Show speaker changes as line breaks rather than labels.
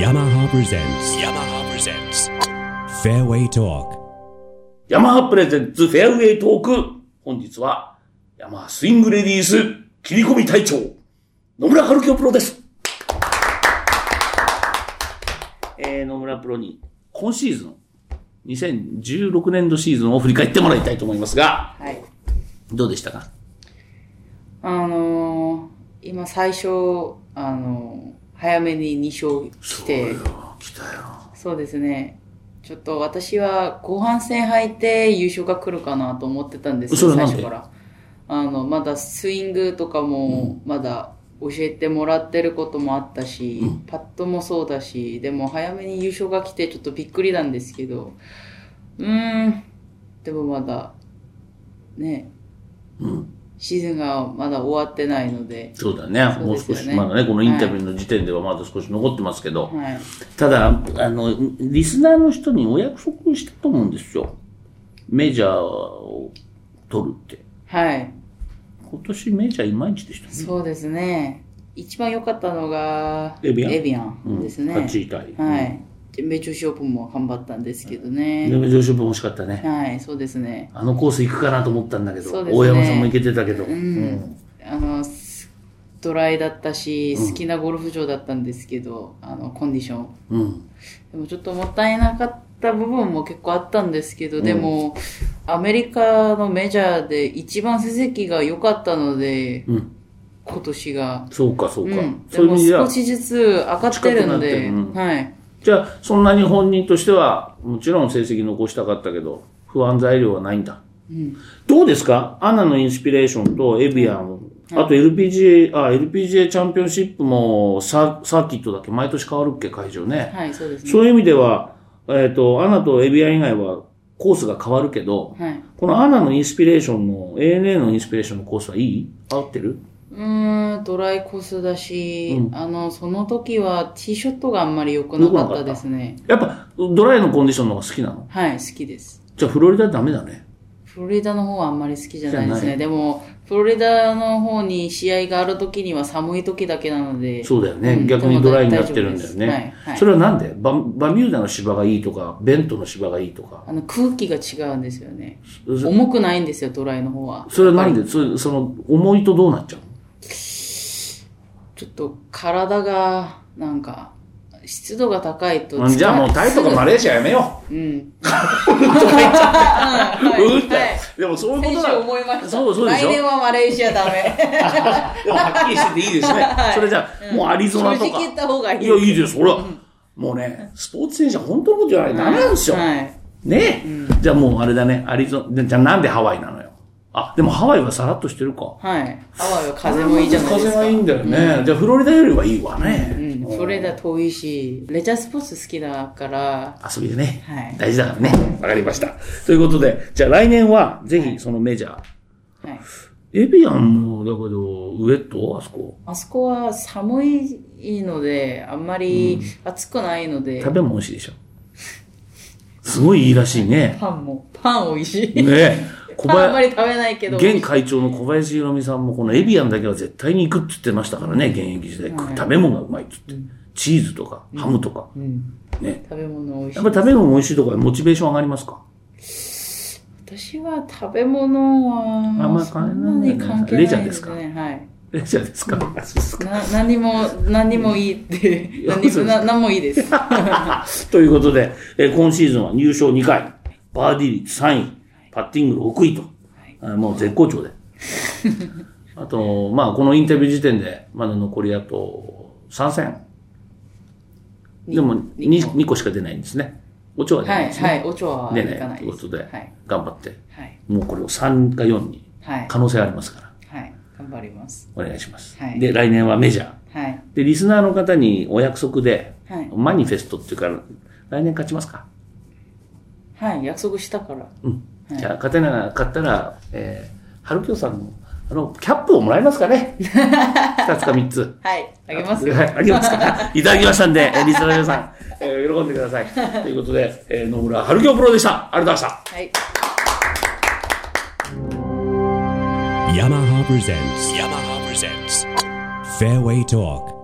yamaha presents yamaha presents fairway talk
ヤマハプレゼンツフェアウェイトーク。本日は、ヤマハスイングレディース切り込み隊長、野村春樹プロです。えー、野村プロに、今シーズン、2016年度シーズンを振り返ってもらいたいと思いますが、
はい。
どうでしたか？
あのー、今最初、あのー、早めに2勝して、
来たよ。
そうですね。ちょっと私は後半戦入って優勝が来るかなと思ってたんですよ、最初から。あの、まだスイングとかも、まだ教えてもらってることもあったし、パットもそうだし、でも早めに優勝が来てちょっとびっくりなんですけど、うーん、でもまだ、ね、シーズンがまだ終わってないので、
そうだね。
そう
もう少し、まだね、このインタビューの時点ではまだ少し残ってますけど、
はい。
ただ、あの、リスナーの人にお約束したと思うんですよ。メジャーを取るって。
はい。
今年メジャーいまいちでしたね。
そうですね。一番良かったのが、
エビアン？
エビアンですね。
8位タイ。
はい。全米女子オープンも頑張ったんですけどね。
でも上昇分惜しかったね。
はい、そうですね。
あのコース行くかなと思ったんだけど、
ね
大山さんも行けてたけど。
うん。あの、すドライだったし、好きなゴルフ場だったんですけど、あの、コンディション。
うん。うん。
でもちょっともったいなかった部分も結構あったんですけど、でも、アメリカのメジャーで一番成績が良かったので、
うん。
今年が。
そうか、そうか。
うん。でも少、しずつ上がってるので、はい。
じゃあ、そんなに本人としては、もちろん成績残したかったけど、不安材料はないんだ。どうですか？アナのインスピレーションとエビアン、あと LPGA、あ、LPGA チャンピオンシップもササーキットだけ毎年変わるっけ、会場ね。
はい、そうですね。
そういう意味では、えっ、と、アナとエビアン以外はコースが変わるけど、
はい。
このアナのインスピレーションの、ANA のインスピレーションのコースはいい？合ってる？
うーん、ドライコースだし、あの、その時はティーショットがあんまり良くなかったですね。
やっぱ、ドライのコンディションの方が好きなの？
はい、好きです。
じゃあ、フロリダダメだね。
フロリダの方はあんまり好きじゃないです
じゃない
ね。でも、フロリダの方に試合がある時には寒い時だけなので。
そうだよね。
うん
逆にドライになってるんだよね。
でも大丈夫ですはいはい
それはなんで？ババミューダの芝がいいとか、ベントの芝がいいとか。
あの、空気が違うんですよね。重くないんですよ、ドライの方は。
それはなんで？そその、重いとどうなっちゃうの？
ちょっと体が、なんか、湿度が高いと
うんじゃあもうタイとかマレーシアやめよ
う。ん。
う。とか言っちゃって。うでもそういうことだ。
思いました。
そうそうでしょ
来年はマレーシアダメ。
でもはっきりしてていいですね。それじゃあ、もうアリゾナとか。
正直言った方がいい。
いや、いいです。ほら。もうね、スポーツ選手は本当のこと言わないとダメなん。ですよ。
はい。
ねじゃあもうあれだね、アリゾナ、じゃあなん。でハワイなのよ。あ、でもハワイはさらっとしてるか。
はい。ハワイは風もいいじゃないですか。
風がいいんだよね。じゃあフロリダよりはいいわね。
うん。フロリダ遠いし、レジャースポーツ好きだから、
遊びでね、
はい
大事だからね。わかりました。ということで、じゃあ来年はぜひそのメジャー。
はい。
エビアンも、だけど、ウエットあそこ？
あそこは寒いので、あんまり暑くないので、
食べ物美味しいでしょ。すごいいいらしいね。
パンも、パン美味しい。
ねえ。小林、
あんまり食べないけど。
現会長の小林宏美さんもこのエビアンだけは絶対に行くって言ってましたからね、現役時代。食べ物がうまいって言って。チーズとか、ハムとか。
うん。
ね。
食べ物美味しい
やっ。ぱ食べ物美味しいとかモチベーション上がりますか？
私は食べ物は、
あんま関係ないね
そんなに関係ない
レジャーですか？
ね。はい。
レジャーですか？うですか
な、何も、何もいいって、何何もいいです。
ということで、えー今シーズンは入賞2回、バーディー率3位、パッティング6位と、あもう絶好調で。あと、まあ、このインタビュー時点で、まだ残りあと3戦。でも2、
に
2個しか出ないんですね。お茶は出ない
はい、
ですね。
はい、お茶は
出ない。ということで、
はい。
頑張って、
はい。
もうこれを3か4に
はい。
可能性ありますから、
はい。頑張ります。
お願いします。
はい
で、来年はメジャー。
はい。
で、リスナーの方にお約束で、
はい
マニフェストっていうか、来年勝ちますか？
はい、約束したから。
うん。じゃあ、勝てなかったら、えー、春京さんの、あの、キャップをもらえますかね？二つか三つ。
はい、あげますよ。
はい、あげますか？いただきましたんで、えーリスナーの皆さん、えー喜んでください。ということで、えー野村春京プロでした。ありがとうございました。
はい。
yamaha presents yamaha presents fairway talk